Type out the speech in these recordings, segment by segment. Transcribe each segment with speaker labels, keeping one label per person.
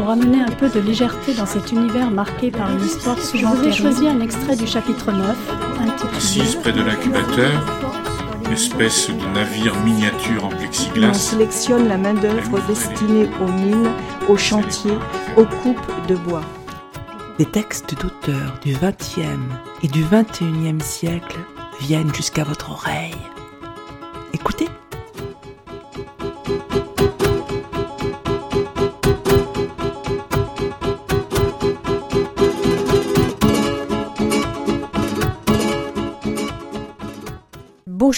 Speaker 1: Pour amener un peu de légèreté dans cet univers marqué par une histoire souvent Je vous ai choisi un extrait du chapitre 9, intitulé
Speaker 2: Assise près de l'incubateur, espèce de navire miniature en plexiglas.
Speaker 3: On sélectionne la main-d'œuvre destinée aux mines, aux chantiers, aux coupes de bois.
Speaker 4: Des textes d'auteurs du XXe et du XXIe siècle viennent jusqu'à votre oreille. Écoutez.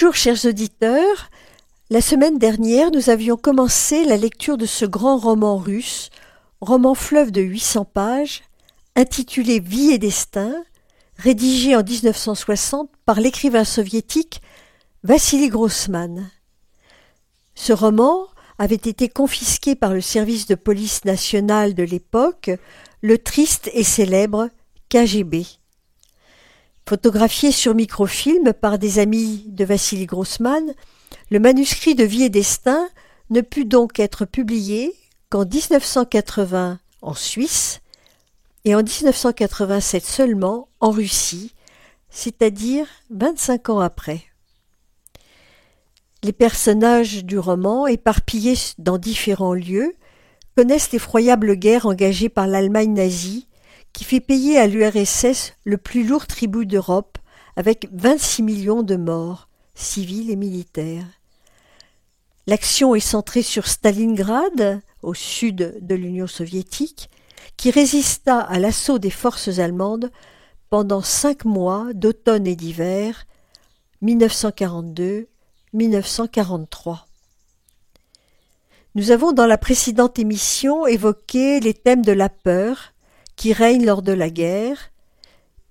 Speaker 5: Bonjour chers auditeurs. La semaine dernière, nous avions commencé la lecture de ce grand roman russe, roman fleuve de 800 pages, intitulé Vie et destin, rédigé en 1960 par l'écrivain soviétique Vassili Grossman. Ce roman avait été confisqué par le service de police nationale de l'époque, le triste et célèbre KGB. Photographié sur microfilm par des amis de Vassili Grossman, le manuscrit de Vie et Destin ne put donc être publié qu'en 1980 en Suisse et en 1987 seulement en Russie, c'est-à-dire 25 ans après. Les personnages du roman, éparpillés dans différents lieux, connaissent l'effroyable guerre engagée par l'Allemagne nazie qui fait payer à l'URSS le plus lourd tribut d'Europe avec 26 millions de morts, civils et militaires. L'action est centrée sur Stalingrad, au sud de l'Union soviétique, qui résista à l'assaut des forces allemandes pendant cinq mois d'automne et d'hiver 1942-1943. Nous avons dans la précédente émission évoqué les thèmes de la peur, qui règne lors de la guerre,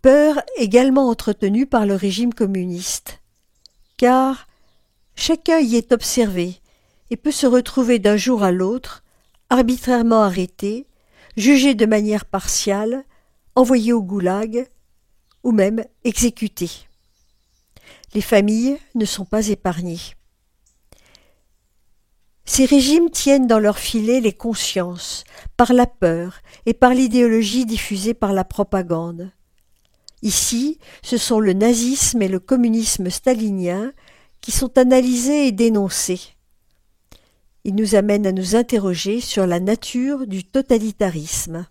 Speaker 5: peur également entretenue par le régime communiste, car chacun y est observé et peut se retrouver d'un jour à l'autre arbitrairement arrêté, jugé de manière partiale, envoyé au goulag ou même exécuté. Les familles ne sont pas épargnées. Ces régimes tiennent dans leur filet les consciences, par la peur et par l'idéologie diffusée par la propagande. Ici, ce sont le nazisme et le communisme stalinien qui sont analysés et dénoncés. Ils nous amènent à nous interroger sur la nature du totalitarisme.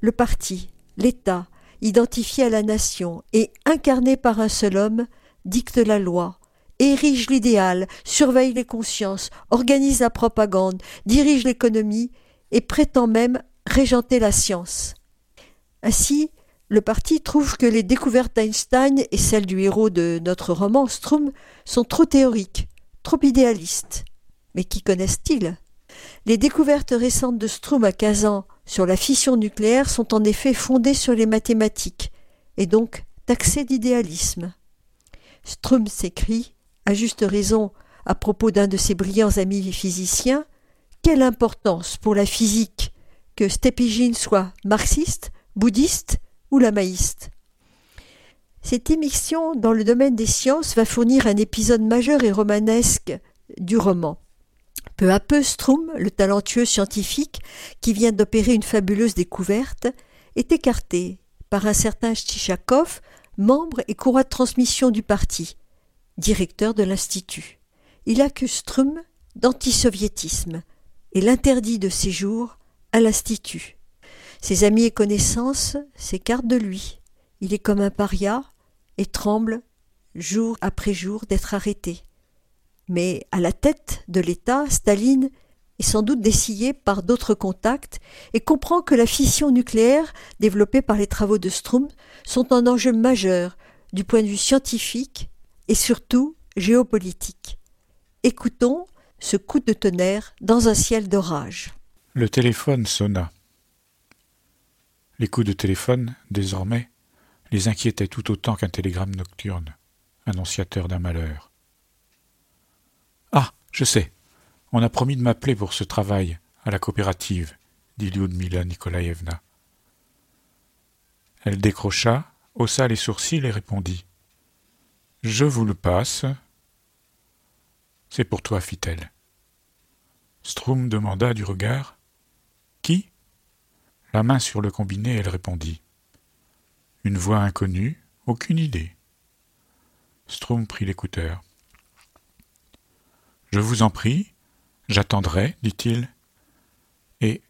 Speaker 5: Le parti, l'État identifié à la nation et incarné par un seul homme, dicte la loi, érige l'idéal, surveille les consciences, organise la propagande, dirige l'économie et prétend même régenter la science. Ainsi, le parti trouve que les découvertes d'Einstein et celles du héros de notre roman Strum sont trop théoriques, trop idéalistes. Mais qui connaissent-ils? Les découvertes récentes de Strum à 15 ans sur la fission nucléaire sont en effet fondées sur les mathématiques, et donc taxées d'idéalisme. Strum s'écrit, à juste raison, à propos d'un de ses brillants amis physiciens, quelle importance pour la physique que Stepijin soit marxiste, bouddhiste ou lamaïste? Cette émission dans le domaine des sciences va fournir un épisode majeur et romanesque du roman. Peu à peu, Strum, le talentueux scientifique qui vient d'opérer une fabuleuse découverte, est écarté par un certain Stichakov, membre et courroie de transmission du parti, directeur de l'Institut. Il accuse Strum d'antisoviétisme et l'interdit de séjour à l'Institut. Ses amis et connaissances s'écartent de lui. Il est comme un paria et tremble jour après jour d'être arrêté. Mais à la tête de l'État, Staline est sans doute dessillé par d'autres contacts et comprend que la fission nucléaire développée par les travaux de Strum sont un enjeu majeur du point de vue scientifique et surtout géopolitique. Écoutons ce coup de tonnerre dans un ciel d'orage.
Speaker 2: Le téléphone sonna. Les coups de téléphone, désormais, les inquiétaient tout autant qu'un télégramme nocturne, annonciateur d'un malheur. Je sais, on a promis de m'appeler pour ce travail, à la coopérative, dit Lyudmila Nikolaïevna. Elle décrocha, haussa les sourcils et répondit. Je vous le passe. C'est pour toi, fit-elle. Strum demanda du regard. Qui? La main sur le combiné, elle répondit. Une voix inconnue, aucune idée. Strum prit l'écouteur. Je vous en prie, j'attendrai, dit-il, et,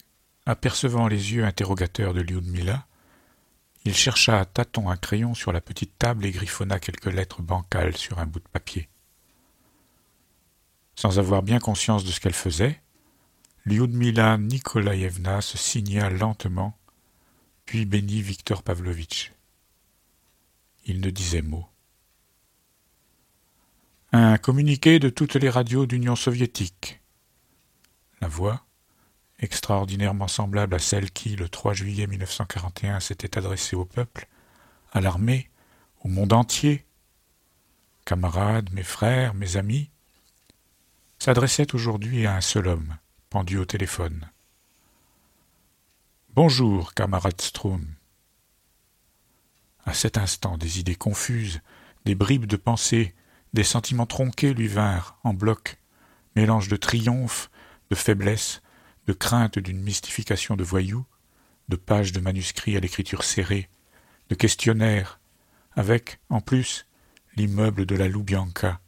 Speaker 2: apercevant les yeux interrogateurs de Lyudmila, il chercha à tâtons un crayon sur la petite table et griffonna quelques lettres bancales sur un bout de papier. Sans avoir bien conscience de ce qu'elle faisait, Lyudmila Nikolaïevna se signa lentement, puis bénit Victor Pavlovitch. Il ne disait mot. Un communiqué de toutes les radios d'Union soviétique. La voix, extraordinairement semblable à celle qui, le 3 juillet 1941, s'était adressée au peuple, à l'armée, au monde entier, camarades, mes frères, mes amis, s'adressait aujourd'hui à un seul homme, pendu au téléphone. Bonjour, camarade Strom. À cet instant, des idées confuses, des bribes de pensée, des sentiments tronqués lui vinrent en bloc, mélange de triomphe, de faiblesse, de crainte d'une mystification de voyous, de pages de manuscrits à l'écriture serrée, de questionnaires, avec, en plus, l'immeuble de la Loubianca,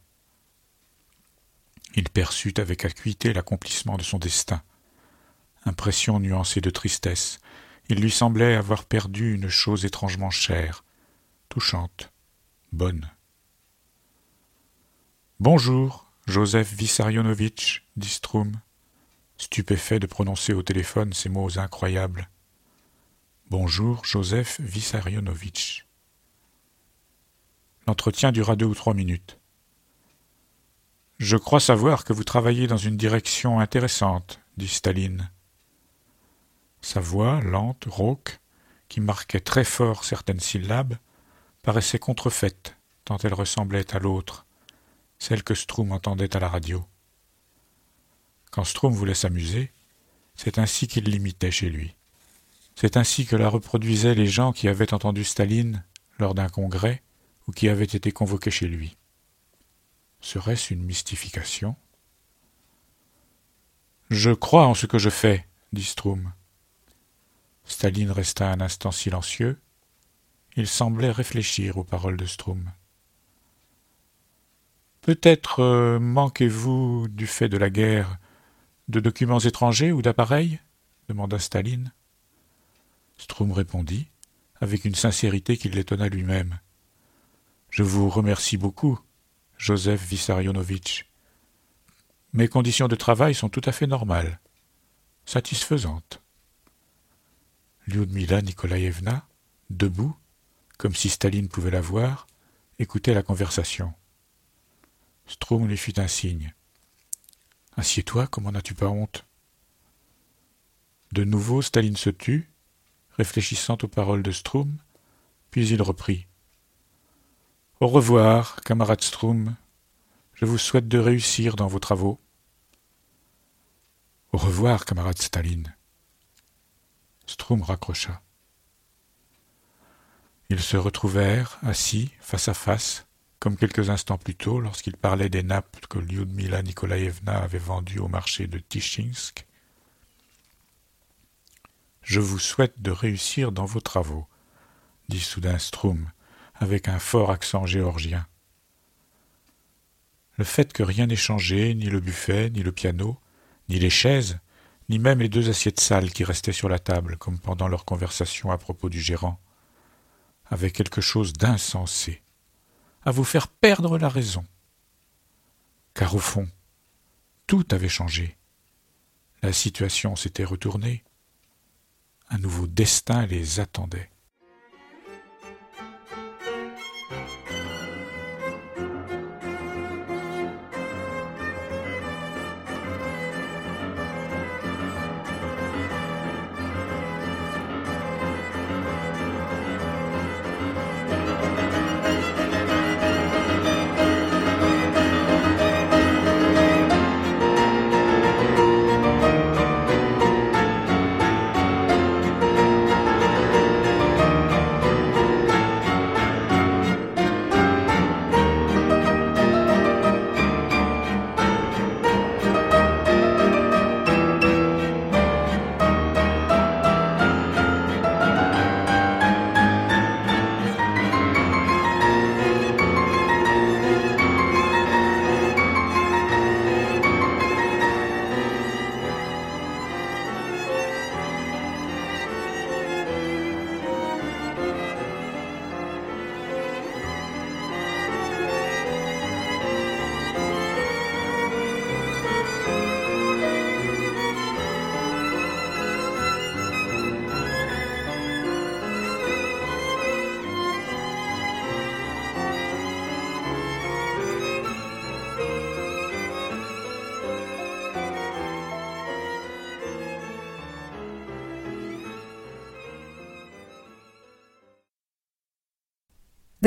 Speaker 2: il perçut avec acuité l'accomplissement de son destin. Impression nuancée de tristesse, il lui semblait avoir perdu une chose étrangement chère, touchante, bonne. Bonjour, Joseph Vissarionovitch, dit Strum, stupéfait de prononcer au téléphone ces mots incroyables. Bonjour, Joseph Vissarionovitch. L'entretien dura deux ou trois minutes. Je crois savoir que vous travaillez dans une direction intéressante, dit Staline. Sa voix, lente, rauque, qui marquait très fort certaines syllabes, paraissait contrefaite, tant elle ressemblait à l'autre, celle que Strum entendait à la radio. Quand Strum voulait s'amuser, c'est ainsi qu'il l'imitait chez lui. C'est ainsi que la reproduisaient les gens qui avaient entendu Staline lors d'un congrès ou qui avaient été convoqués chez lui. Serait-ce une mystification? Je crois en ce que je fais, dit Strum. Staline resta un instant silencieux. Il semblait réfléchir aux paroles de Strum. Peut-être euh, manquez-vous, du fait de la guerre, de documents étrangers ou d'appareils demanda Staline. Strum répondit, avec une sincérité qui l'étonna lui-même. Je vous remercie beaucoup, Joseph Vissarionovitch. Mes conditions de travail sont tout à fait normales, satisfaisantes. Lyudmila Nikolaïevna, debout, comme si Staline pouvait la voir, écoutait la conversation. Strom lui fit un signe. Assieds-toi, comment n'as-tu pas honte? De nouveau, Staline se tut, réfléchissant aux paroles de Strom, puis il reprit. Au revoir, camarade Strom. Je vous souhaite de réussir dans vos travaux. Au revoir, camarade Staline. Strom raccrocha. Ils se retrouvèrent, assis, face à face, comme quelques instants plus tôt lorsqu'ils parlaient des nappes que Lyudmila Nikolaïevna avait vendues au marché de Tichinsk. Je vous souhaite de réussir dans vos travaux, dit soudain Strum, avec un fort accent géorgien. Le fait que rien n'ait changé, ni le buffet, ni le piano, ni les chaises, ni même les deux assiettes sales qui restaient sur la table, comme pendant leur conversation à propos du gérant, avait quelque chose d'insensé, à vous faire perdre la raison. Car au fond, tout avait changé. La situation s'était retournée. Un nouveau destin les attendait.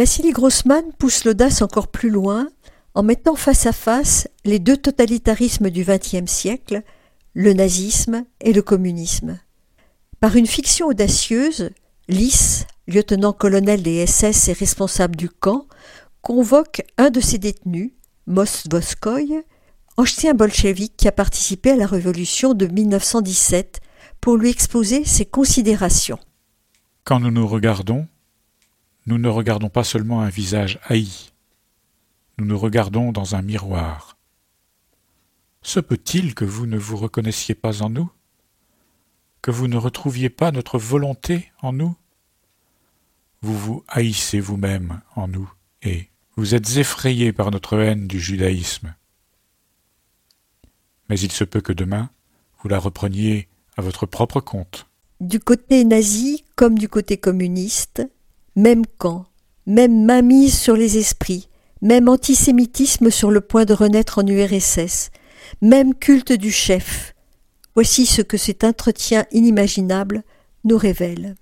Speaker 5: Vassili Grossman pousse l'audace encore plus loin en mettant face à face les deux totalitarismes du XXe siècle, le nazisme et le communisme. Par une fiction audacieuse, Lys, lieutenant-colonel des SS et responsable du camp, convoque un de ses détenus, Mos Voskoy, ancien bolchevique qui a participé à la révolution de 1917, pour lui exposer ses considérations.
Speaker 2: Quand nous nous regardons, nous ne regardons pas seulement un visage haï, nous nous regardons dans un miroir. Se peut-il que vous ne vous reconnaissiez pas en nous? Que vous ne retrouviez pas notre volonté en nous? Vous vous haïssez vous-même en nous, et vous êtes effrayé par notre haine du judaïsme. Mais il se peut que demain, vous la repreniez à votre propre compte.
Speaker 5: Du côté nazi comme du côté communiste, même camp, même mainmise sur les esprits, même antisémitisme sur le point de renaître en URSS, même culte du chef. Voici ce que cet entretien inimaginable nous révèle.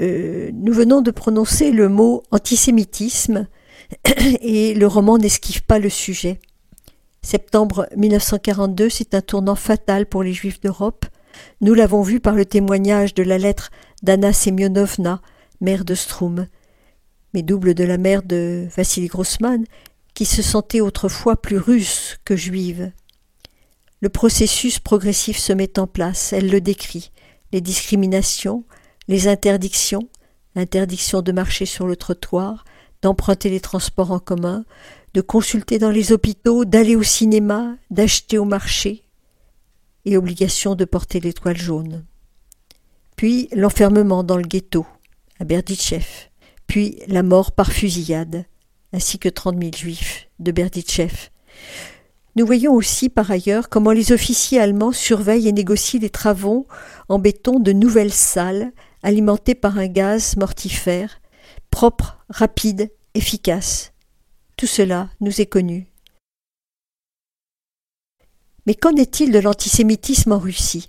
Speaker 5: Euh, nous venons de prononcer le mot antisémitisme et le roman n'esquive pas le sujet. Septembre 1942, c'est un tournant fatal pour les Juifs d'Europe. Nous l'avons vu par le témoignage de la lettre d'Anna Semyonovna, mère de Strum, mais double de la mère de Vassili Grossman, qui se sentait autrefois plus russe que juive. Le processus progressif se met en place, elle le décrit. Les discriminations, les interdictions, l'interdiction de marcher sur le trottoir, d'emprunter les transports en commun, de consulter dans les hôpitaux, d'aller au cinéma, d'acheter au marché, et obligation de porter l'étoile jaune. Puis l'enfermement dans le ghetto, Berditchev, puis la mort par fusillade, ainsi que 30 000 juifs de Berditchev. Nous voyons aussi par ailleurs comment les officiers allemands surveillent et négocient les travaux en béton de nouvelles salles alimentées par un gaz mortifère, propre, rapide, efficace. Tout cela nous est connu. Mais qu'en est-il de l'antisémitisme en Russie?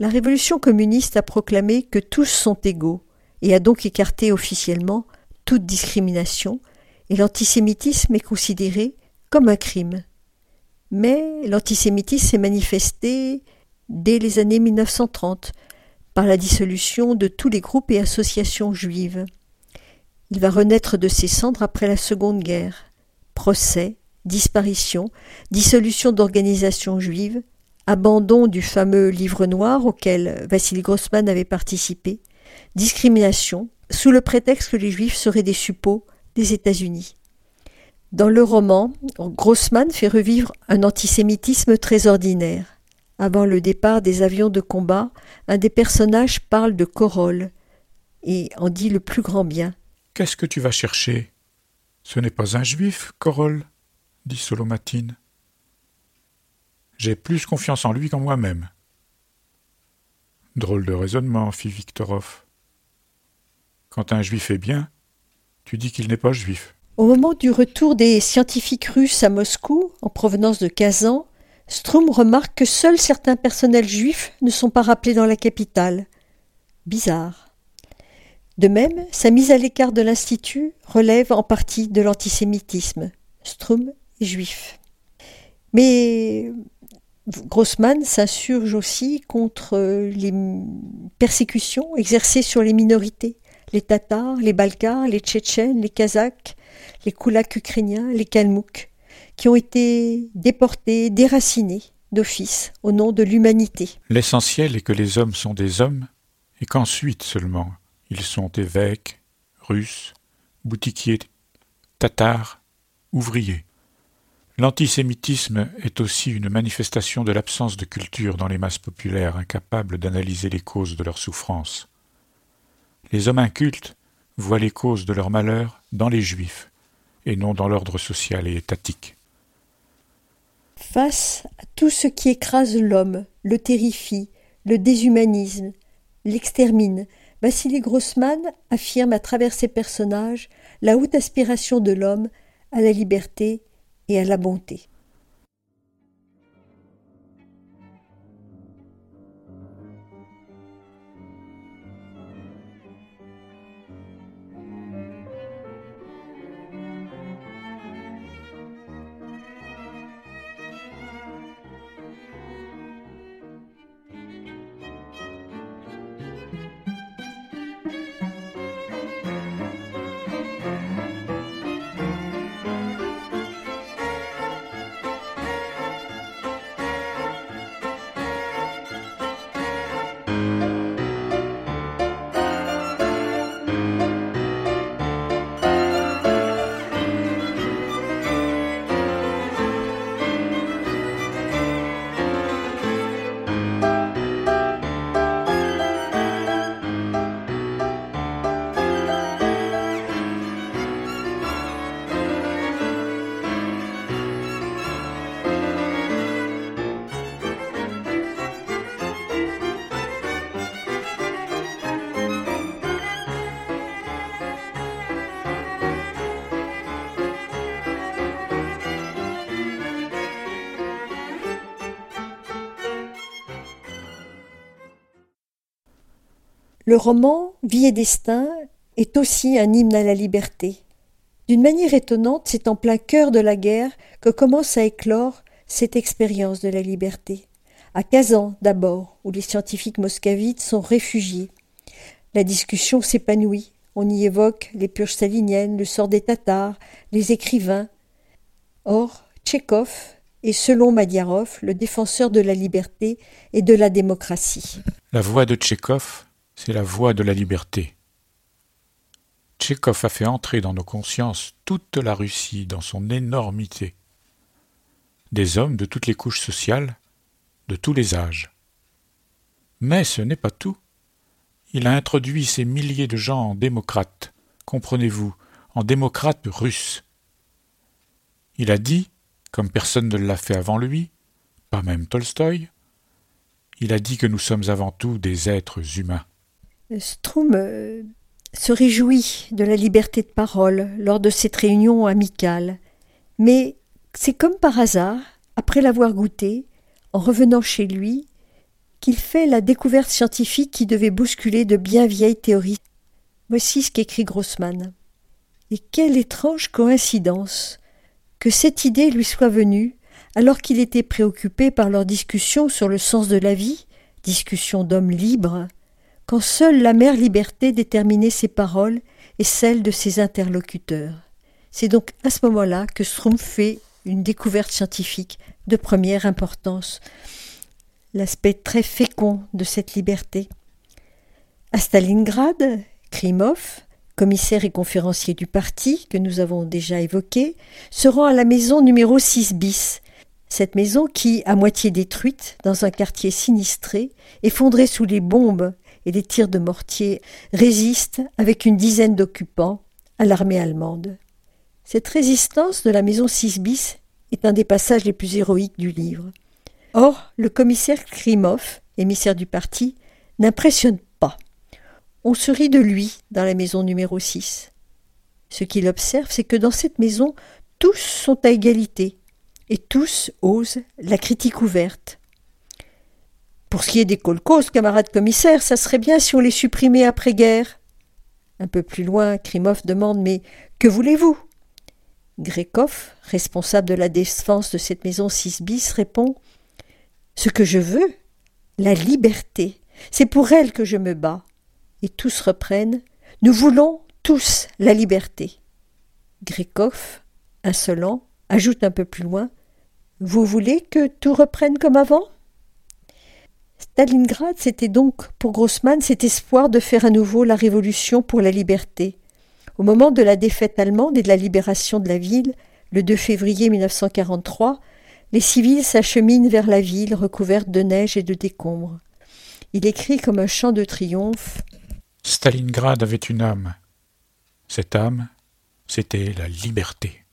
Speaker 5: La révolution communiste a proclamé que tous sont égaux et a donc écarté officiellement toute discrimination, et l'antisémitisme est considéré comme un crime. Mais l'antisémitisme s'est manifesté dès les années 1930 par la dissolution de tous les groupes et associations juives. Il va renaître de ses cendres après la Seconde Guerre. Procès, disparition, dissolution d'organisations juives, abandon du fameux livre noir auquel Vassili Grossman avait participé, discrimination, sous le prétexte que les juifs seraient des suppôts des États-Unis. Dans le roman, Grossman fait revivre un antisémitisme très ordinaire. Avant le départ des avions de combat, un des personnages parle de Corolle et en dit le plus grand bien.
Speaker 2: Qu'est-ce que tu vas chercher? Ce n'est pas un juif, Corolle dit Solomatine. J'ai plus confiance en lui qu'en moi-même. Drôle de raisonnement, fit Viktorov. Quand un juif est bien, tu dis qu'il n'est pas juif.
Speaker 5: Au moment du retour des scientifiques russes à Moscou, en provenance de Kazan, Strum remarque que seuls certains personnels juifs ne sont pas rappelés dans la capitale. Bizarre. De même, sa mise à l'écart de l'Institut relève en partie de l'antisémitisme. Strum est juif. Mais Grossman s'insurge aussi contre les persécutions exercées sur les minorités, les Tatars, les Balkars, les Tchétchènes, les Kazakhs, les Koulaks ukrainiens, les Kalmouks, qui ont été déportés, déracinés d'office au nom de l'humanité.
Speaker 2: L'essentiel est que les hommes sont des hommes et qu'ensuite seulement ils sont évêques, russes, boutiquiers, tatars, ouvriers. L'antisémitisme est aussi une manifestation de l'absence de culture dans les masses populaires incapables d'analyser les causes de leur souffrance. Les hommes incultes voient les causes de leur malheur dans les juifs et non dans l'ordre social et étatique.
Speaker 5: Face à tout ce qui écrase l'homme, le terrifie, le déshumanise, l'extermine, Vassili Grossman affirme à travers ses personnages la haute aspiration de l'homme à la liberté et à la bonté. Le roman Vie et destin est aussi un hymne à la liberté. D'une manière étonnante, c'est en plein cœur de la guerre que commence à éclore cette expérience de la liberté. À Kazan d'abord, où les scientifiques moscovites sont réfugiés. La discussion s'épanouit. On y évoque les purges staliniennes, le sort des Tatars, les écrivains. Or, Tchékov est, selon Madiarov, le défenseur de la liberté et de la démocratie.
Speaker 2: La voix de Tchékov c'est la voie de la liberté. Tchékov a fait entrer dans nos consciences toute la Russie dans son énormité. Des hommes de toutes les couches sociales, de tous les âges. Mais ce n'est pas tout. Il a introduit ces milliers de gens en démocrates, comprenez-vous, en démocrates russes. Il a dit, comme personne ne l'a fait avant lui, pas même Tolstoï, il a dit que nous sommes avant tout des êtres humains.
Speaker 5: Strum euh, se réjouit de la liberté de parole lors de cette réunion amicale, mais c'est comme par hasard, après l'avoir goûté, en revenant chez lui, qu'il fait la découverte scientifique qui devait bousculer de bien vieilles théories. Voici ce qu'écrit Grossman. Et quelle étrange coïncidence que cette idée lui soit venue alors qu'il était préoccupé par leur discussion sur le sens de la vie, discussion d'hommes libres, quand seule la mère liberté déterminait ses paroles et celles de ses interlocuteurs. C'est donc à ce moment-là que Strum fait une découverte scientifique de première importance, l'aspect très fécond de cette liberté. À Stalingrad, Krimov, commissaire et conférencier du parti que nous avons déjà évoqué, se rend à la maison numéro 6 bis. Cette maison qui, à moitié détruite, dans un quartier sinistré, effondrée sous les bombes et les tirs de mortier, résiste, avec une dizaine d'occupants, à l'armée allemande. Cette résistance de la maison 6 bis est un des passages les plus héroïques du livre. Or, le commissaire Krimov, émissaire du parti, n'impressionne pas. On se rit de lui dans la maison numéro 6. Ce qu'il observe, c'est que dans cette maison, tous sont à égalité, et tous osent la critique ouverte. Pour ce qui est des colcos, camarades commissaires, ça serait bien si on les supprimait après-guerre. Un peu plus loin, Krimov demande Mais que voulez-vous? Grekov, responsable de la défense de cette maison 6 bis, répond Ce que je veux, la liberté. C'est pour elle que je me bats. Et tous reprennent Nous voulons tous la liberté. Grekov, insolent, ajoute un peu plus loin Vous voulez que tout reprenne comme avant? Stalingrad, c'était donc pour Grossman cet espoir de faire à nouveau la révolution pour la liberté. Au moment de la défaite allemande et de la libération de la ville, le 2 février 1943, les civils s'acheminent vers la ville recouverte de neige et de décombres. Il écrit comme un chant de triomphe
Speaker 2: Stalingrad avait une âme. Cette âme, c'était la liberté.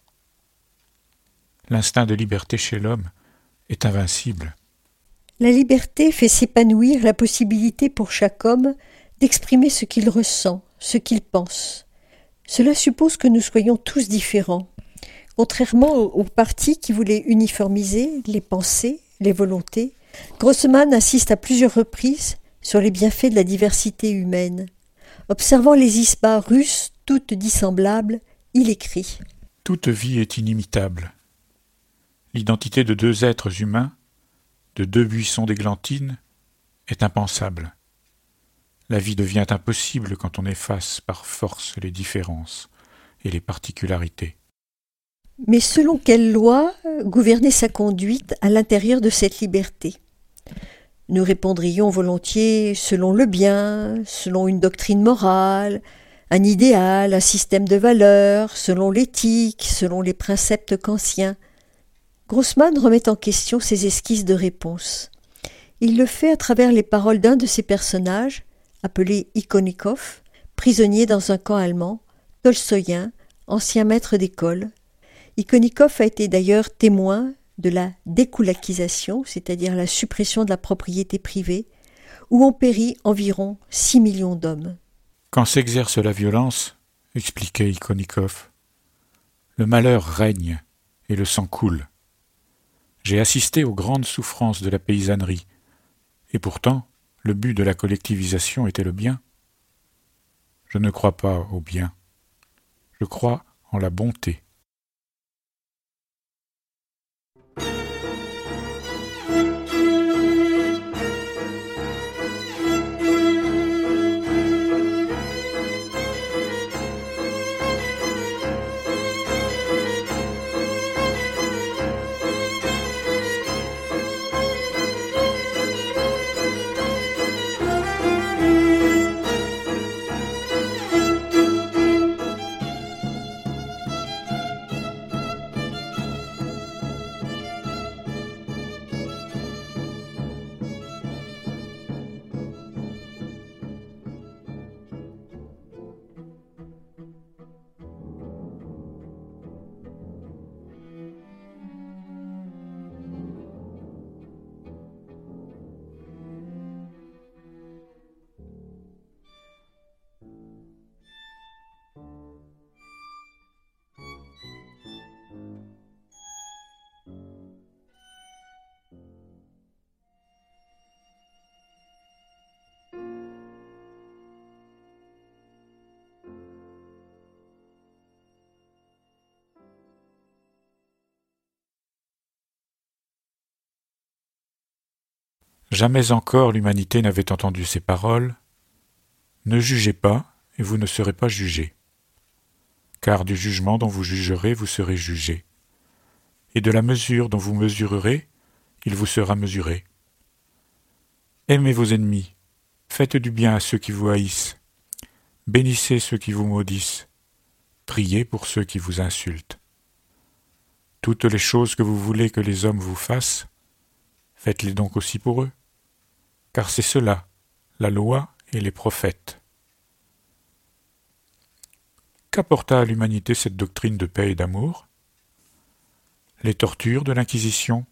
Speaker 2: L'instinct de liberté chez l'homme est invincible.
Speaker 5: La liberté fait s'épanouir la possibilité pour chaque homme d'exprimer ce qu'il ressent, ce qu'il pense. Cela suppose que nous soyons tous différents. Contrairement aux partis qui voulaient uniformiser les pensées, les volontés, Grossman insiste à plusieurs reprises sur les bienfaits de la diversité humaine. Observant les ispas russes, toutes dissemblables, il écrit
Speaker 2: Toute vie est inimitable. L'identité de deux êtres humains, de deux buissons d'églantine, est impensable. La vie devient impossible quand on efface par force les différences et les particularités.
Speaker 5: Mais selon quelle loi gouverner sa conduite à l'intérieur de cette liberté? Nous répondrions volontiers selon le bien, selon une doctrine morale, un idéal, un système de valeurs, selon l'éthique, selon les préceptes kantiens. Grossman remet en question ses esquisses de réponse. Il le fait à travers les paroles d'un de ses personnages, appelé Ikonikov, prisonnier dans un camp allemand, tolstoïen, ancien maître d'école. Ikonikov a été d'ailleurs témoin de la découlakisation, c'est-à-dire la suppression de la propriété privée, où ont péri environ six millions d'hommes.
Speaker 2: Quand s'exerce la violence, expliquait Ikonikov, le malheur règne et le sang coule. J'ai assisté aux grandes souffrances de la paysannerie, et pourtant le but de la collectivisation était le bien Je ne crois pas au bien. Je crois en la bonté. Jamais encore l'humanité n'avait entendu ces paroles. Ne jugez pas, et vous ne serez pas jugés. Car du jugement dont vous jugerez, vous serez jugés. Et de la mesure dont vous mesurerez, il vous sera mesuré. Aimez vos ennemis, faites du bien à ceux qui vous haïssent, bénissez ceux qui vous maudissent, priez pour ceux qui vous insultent. Toutes les choses que vous voulez que les hommes vous fassent, faites-les donc aussi pour eux, car c'est cela, la loi et les prophètes. Qu'apporta à l'humanité cette doctrine de paix et d'amour? Les tortures de l'Inquisition,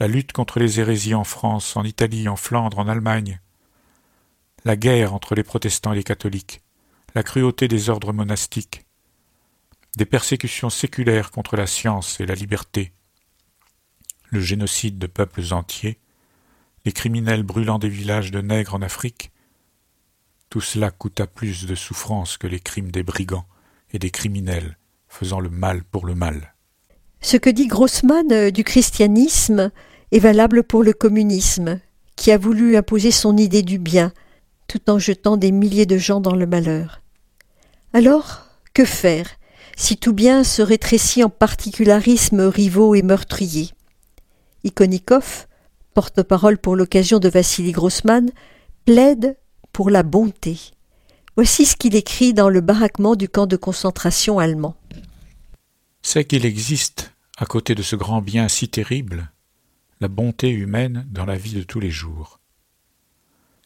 Speaker 2: la lutte contre les hérésies en France, en Italie, en Flandre, en Allemagne, la guerre entre les protestants et les catholiques, la cruauté des ordres monastiques, des persécutions séculaires contre la science et la liberté, le génocide de peuples entiers, les criminels brûlant des villages de nègres en Afrique, tout cela coûta plus de souffrance que les crimes des brigands et des criminels faisant le mal pour le mal.
Speaker 5: Ce que dit Grossman euh, du christianisme est valable pour le communisme, qui a voulu imposer son idée du bien, tout en jetant des milliers de gens dans le malheur. Alors, que faire si tout bien se rétrécit en particularismes rivaux et meurtriers? Ikonikov, porte-parole pour l'occasion de Vassili Grossman, plaide pour la bonté. Voici ce qu'il écrit dans le baraquement du camp de concentration allemand.
Speaker 2: C'est qu'il existe, à côté de ce grand bien si terrible, la bonté humaine dans la vie de tous les jours.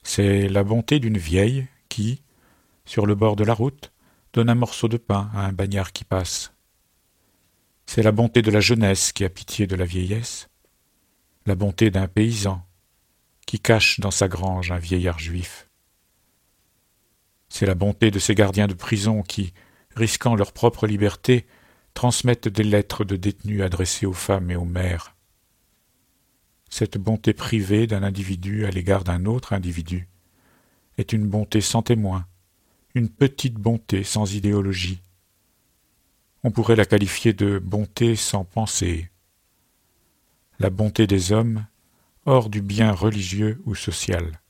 Speaker 2: C'est la bonté d'une vieille qui, sur le bord de la route, donne un morceau de pain à un bagnard qui passe. C'est la bonté de la jeunesse qui a pitié de la vieillesse, la bonté d'un paysan qui cache dans sa grange un vieillard juif. C'est la bonté de ces gardiens de prison qui, risquant leur propre liberté, transmettent des lettres de détenus adressées aux femmes et aux mères. Cette bonté privée d'un individu à l'égard d'un autre individu est une bonté sans témoin, une petite bonté sans idéologie. On pourrait la qualifier de bonté sans pensée, la bonté des hommes hors du bien religieux ou social.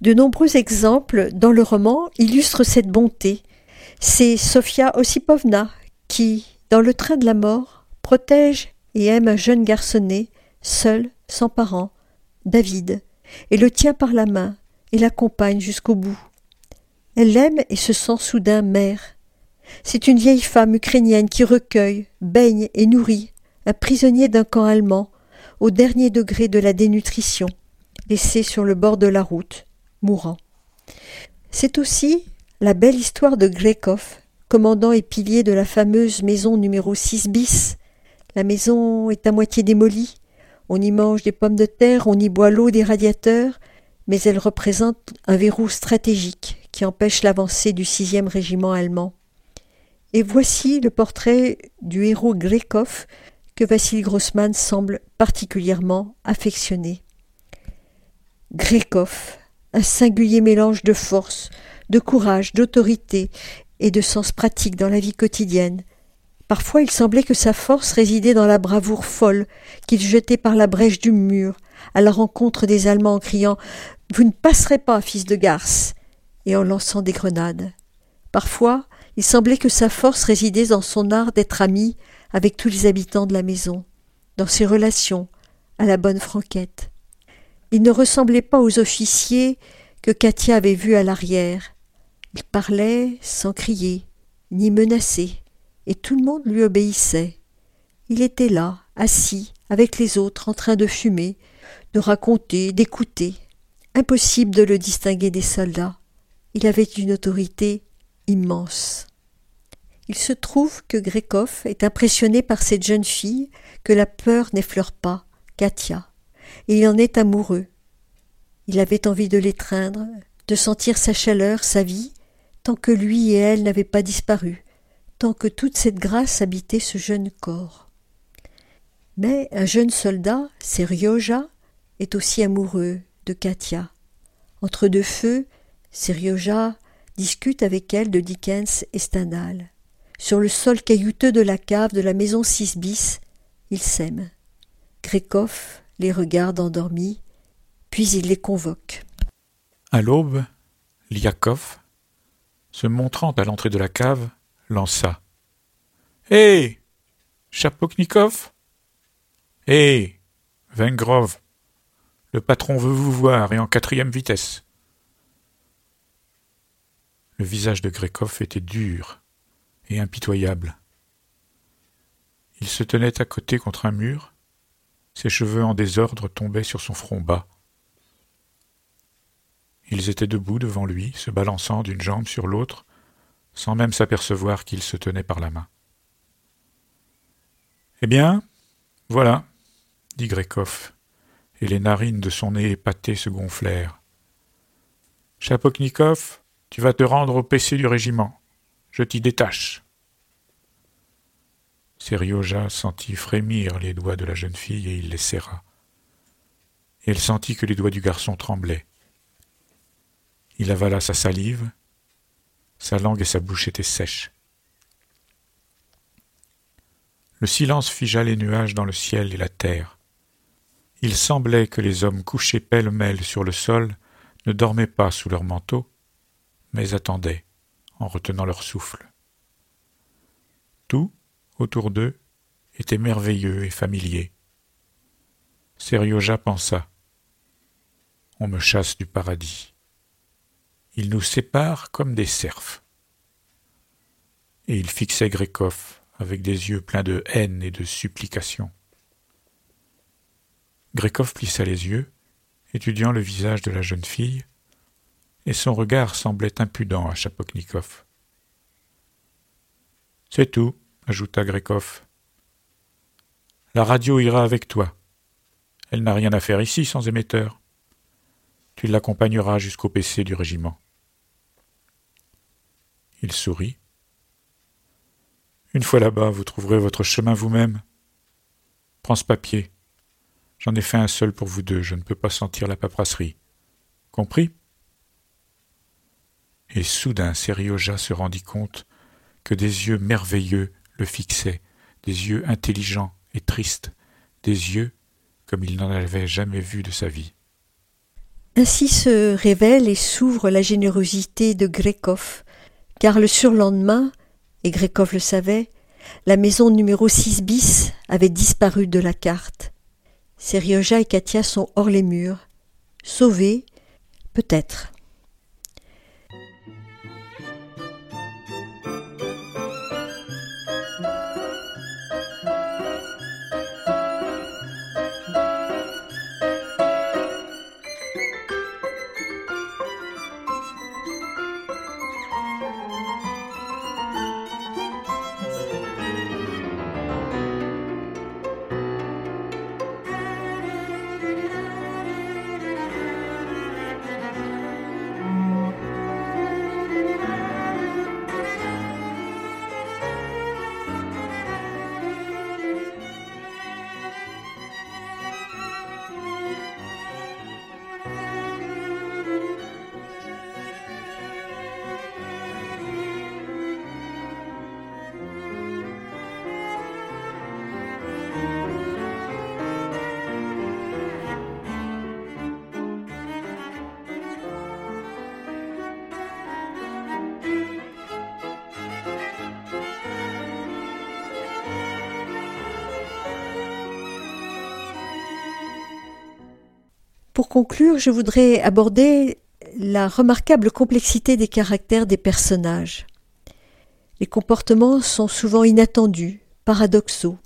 Speaker 5: De nombreux exemples dans le roman illustrent cette bonté. C'est Sofia Osipovna qui, dans le train de la mort, protège et aime un jeune garçonnet, seul, sans parents, David, et le tient par la main et l'accompagne jusqu'au bout. Elle l'aime et se sent soudain mère. C'est une vieille femme ukrainienne qui recueille, baigne et nourrit un prisonnier d'un camp allemand, au dernier degré de la dénutrition, laissé sur le bord de la route, mourant. C'est aussi la belle histoire de Grekov, commandant et pilier de la fameuse maison numéro 6 bis. La maison est à moitié démolie. On y mange des pommes de terre, on y boit l'eau des radiateurs, mais elle représente un verrou stratégique qui empêche l'avancée du sixième régiment allemand. Et voici le portrait du héros Grekov que Vassili Grossman semble particulièrement affectionner. Grekov, un singulier mélange de force, de courage, d'autorité et de sens pratique dans la vie quotidienne. Parfois il semblait que sa force résidait dans la bravoure folle qu'il jetait par la brèche du mur à la rencontre des Allemands en criant Vous ne passerez pas, fils de garce et en lançant des grenades. Parfois il semblait que sa force résidait dans son art d'être ami avec tous les habitants de la maison, dans ses relations, à la bonne franquette. Il ne ressemblait pas aux officiers que Katia avait vus à l'arrière. Il parlait sans crier, ni menacer, et tout le monde lui obéissait. Il était là, assis, avec les autres, en train de fumer, de raconter, d'écouter. Impossible de le distinguer des soldats. Il avait une autorité immense. Il se trouve que Grekov est impressionné par cette jeune fille que la peur n'effleure pas, Katia, et il en est amoureux. Il avait envie de l'étreindre, de sentir sa chaleur, sa vie, tant que lui et elle n'avaient pas disparu, tant que toute cette grâce habitait ce jeune corps. Mais un jeune soldat, Serioja, est aussi amoureux de Katia. Entre deux feux, Serioja discute avec elle de Dickens et Stendhal. Sur le sol caillouteux de la cave de la maison 6 bis, ils s'aiment. Grekov les regarde endormis puis il les convoque.
Speaker 2: À l'aube, Liakov, se montrant à l'entrée de la cave, lança. Hé Chapoknikov? Hé Vengrov Le patron veut vous voir et en quatrième vitesse. Le visage de Grekov était dur et impitoyable. Il se tenait à côté contre un mur, ses cheveux en désordre tombaient sur son front bas. Ils étaient debout devant lui, se balançant d'une jambe sur l'autre, sans même s'apercevoir qu'il se tenait par la main. Eh bien, voilà, dit Grekov, et les narines de son nez épaté se gonflèrent. Chapoknikov, tu vas te rendre au PC du régiment. Je t'y détache. Serioja sentit frémir les doigts de la jeune fille et il les serra. Elle sentit que les doigts du garçon tremblaient. Il avala sa salive, sa langue et sa bouche étaient sèches. Le silence figea les nuages dans le ciel et la terre. Il semblait que les hommes couchés pêle-mêle sur le sol ne dormaient pas sous leur manteau, mais attendaient, en retenant leur souffle. Tout, autour d'eux, était merveilleux et familier. Serioja pensa. On me chasse du paradis. Il nous sépare comme des cerfs. Et il fixait Grékov avec des yeux pleins de haine et de supplication. Grékov plissa les yeux, étudiant le visage de la jeune fille, et son regard semblait impudent à Chapoknikov. C'est tout, ajouta Grékov. La radio ira avec toi. Elle n'a rien à faire ici sans émetteur. Tu l'accompagneras jusqu'au PC du régiment. Il sourit. Une fois là-bas, vous trouverez votre chemin vous-même. Prends ce papier. J'en ai fait un seul pour vous deux, je ne peux pas sentir la paperasserie. Compris? Et soudain, Serioja se rendit compte que des yeux merveilleux le fixaient, des yeux intelligents et tristes, des yeux comme il n'en avait jamais vu de sa vie.
Speaker 5: Ainsi se révèle et s'ouvre la générosité de Grekov, car le surlendemain, et Grekov le savait, la maison numéro 6 bis avait disparu de la carte. Serioja et Katia sont hors les murs. Sauvés, peut-être. Pour conclure, je voudrais aborder la remarquable complexité des caractères des personnages. Les comportements sont souvent inattendus, paradoxaux.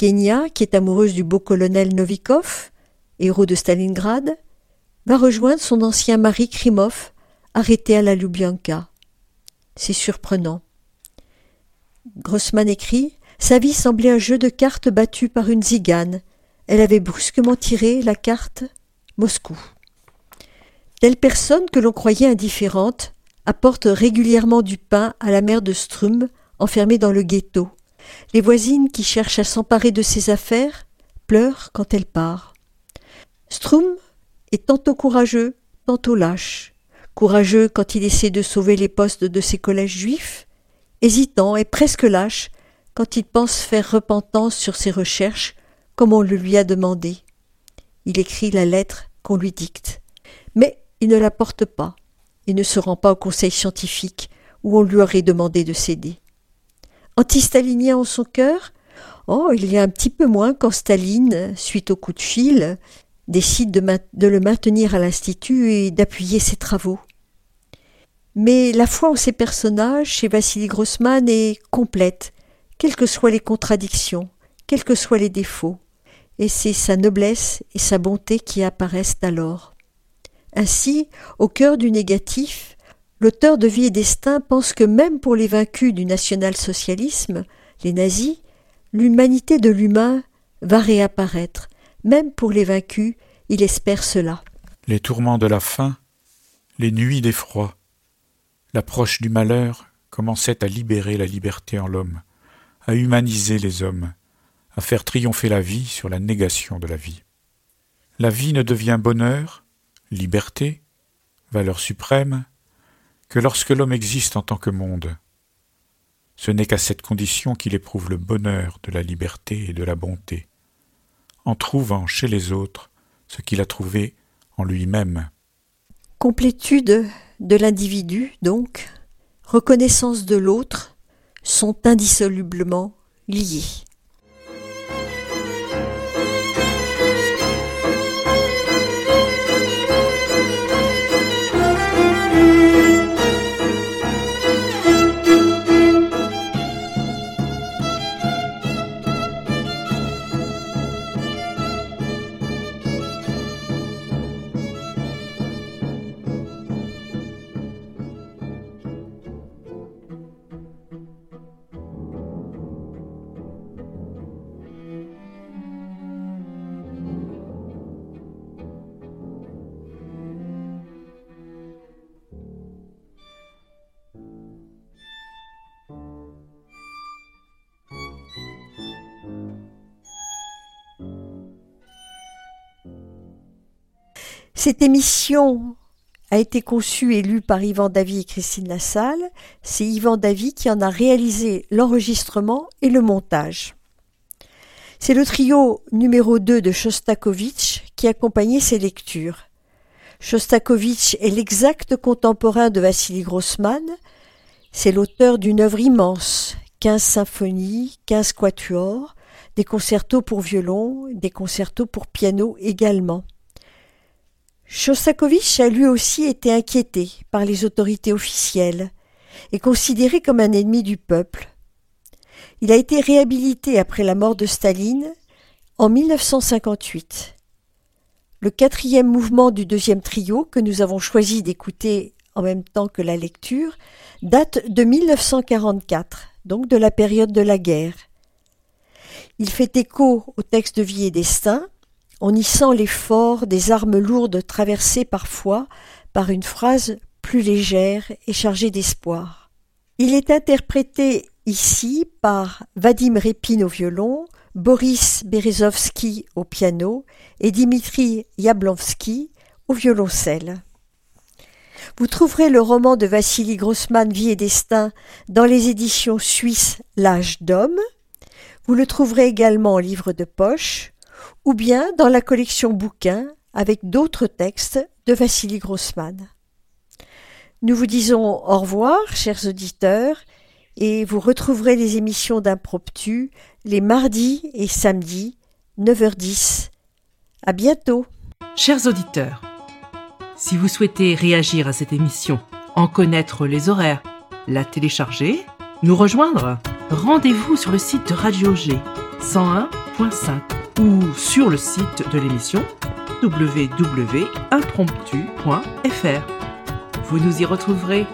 Speaker 5: Genia, qui est amoureuse du beau colonel Novikov, héros de Stalingrad, va rejoindre son ancien mari Krimov, arrêté à la Lubyanka. C'est surprenant. Grossman écrit Sa vie semblait un jeu de cartes battu par une zigane, elle avait brusquement tiré la carte Moscou. Telle personne que l'on croyait indifférente apporte régulièrement du pain à la mère de Strum, enfermée dans le ghetto. Les voisines qui cherchent à s'emparer de ses affaires pleurent quand elle part. Strum est tantôt courageux, tantôt lâche. Courageux quand il essaie de sauver les postes de ses collèges juifs, hésitant et presque lâche quand il pense faire repentance sur ses recherches comme on le lui a demandé. Il écrit la lettre qu'on lui dicte. Mais il ne la porte pas et ne se rend pas au conseil scientifique où on lui aurait demandé de céder. Antistalinien en son cœur? Oh, il y a un petit peu moins quand Staline, suite au coup de fil, décide de, le maintenir à l'Institut et d'appuyer ses travaux. Mais la foi en ces personnages chez Vassili Grossman est complète, quelles que soient les contradictions, quels que soient les défauts, et c'est sa noblesse et sa bonté qui apparaissent alors. Ainsi, au cœur du négatif, l'auteur de Vie et Destin pense que même pour les vaincus du national-socialisme, les nazis, l'humanité de l'humain va réapparaître. Même pour les vaincus, il espère cela.
Speaker 2: Les tourments de la faim, les nuits d'effroi, l'approche du malheur commençaient à libérer la liberté en l'homme, à humaniser les hommes, à faire triompher la vie sur la négation de la vie. La vie ne devient bonheur, liberté, valeur suprême, que lorsque l'homme existe en tant que monde, ce n'est qu'à cette condition qu'il éprouve le bonheur de la liberté et de la bonté, en trouvant chez les autres ce qu'il a trouvé en lui-même.
Speaker 5: Complétude de l'individu, donc, reconnaissance de l'autre, sont indissolublement liés. Cette émission a été conçue et lue par Yvan Davy et Christine Lassalle. C'est Yvan Davy qui en a réalisé l'enregistrement et le montage. C'est le trio numéro 2 de Shostakovich qui accompagnait ces lectures. Shostakovich est l'exact contemporain de Vassili Grossman. C'est l'auteur d'une œuvre immense, 15 symphonies, 15 quatuors, des concertos pour violon, des concertos pour piano également. Shostakovich a lui aussi été inquiété par les autorités officielles et considéré comme un ennemi du peuple. Il a été réhabilité après la mort de Staline en 1958. Le quatrième mouvement du deuxième trio, que nous avons choisi d'écouter en même temps que la lecture, date de 1944, donc de la période de la guerre. Il fait écho au texte de Vie et Destin, on y sent l'effort des armes lourdes traversées parfois par une phrase plus légère et chargée d'espoir. Il est interprété ici par Vadim Repin au violon, Boris Berezovsky au piano et Dimitri Yablonski au violoncelle. Vous trouverez le roman de Vassili Grossman Vie et destin dans les éditions suisses L'âge d'homme. Vous le trouverez également en livre de poche ou bien dans la collection bouquins avec d'autres textes de Vassili Grossman. Nous vous disons au revoir, chers auditeurs, et vous retrouverez les émissions d'Impromptu les mardis et samedis, 9h10. À bientôt.
Speaker 4: Chers auditeurs, si vous souhaitez réagir à cette émission, en connaître les horaires, la télécharger, nous rejoindre, rendez-vous sur le site de Radio G 101.5 ou sur le site de l'émission www.impromptu.fr. Vous nous y retrouverez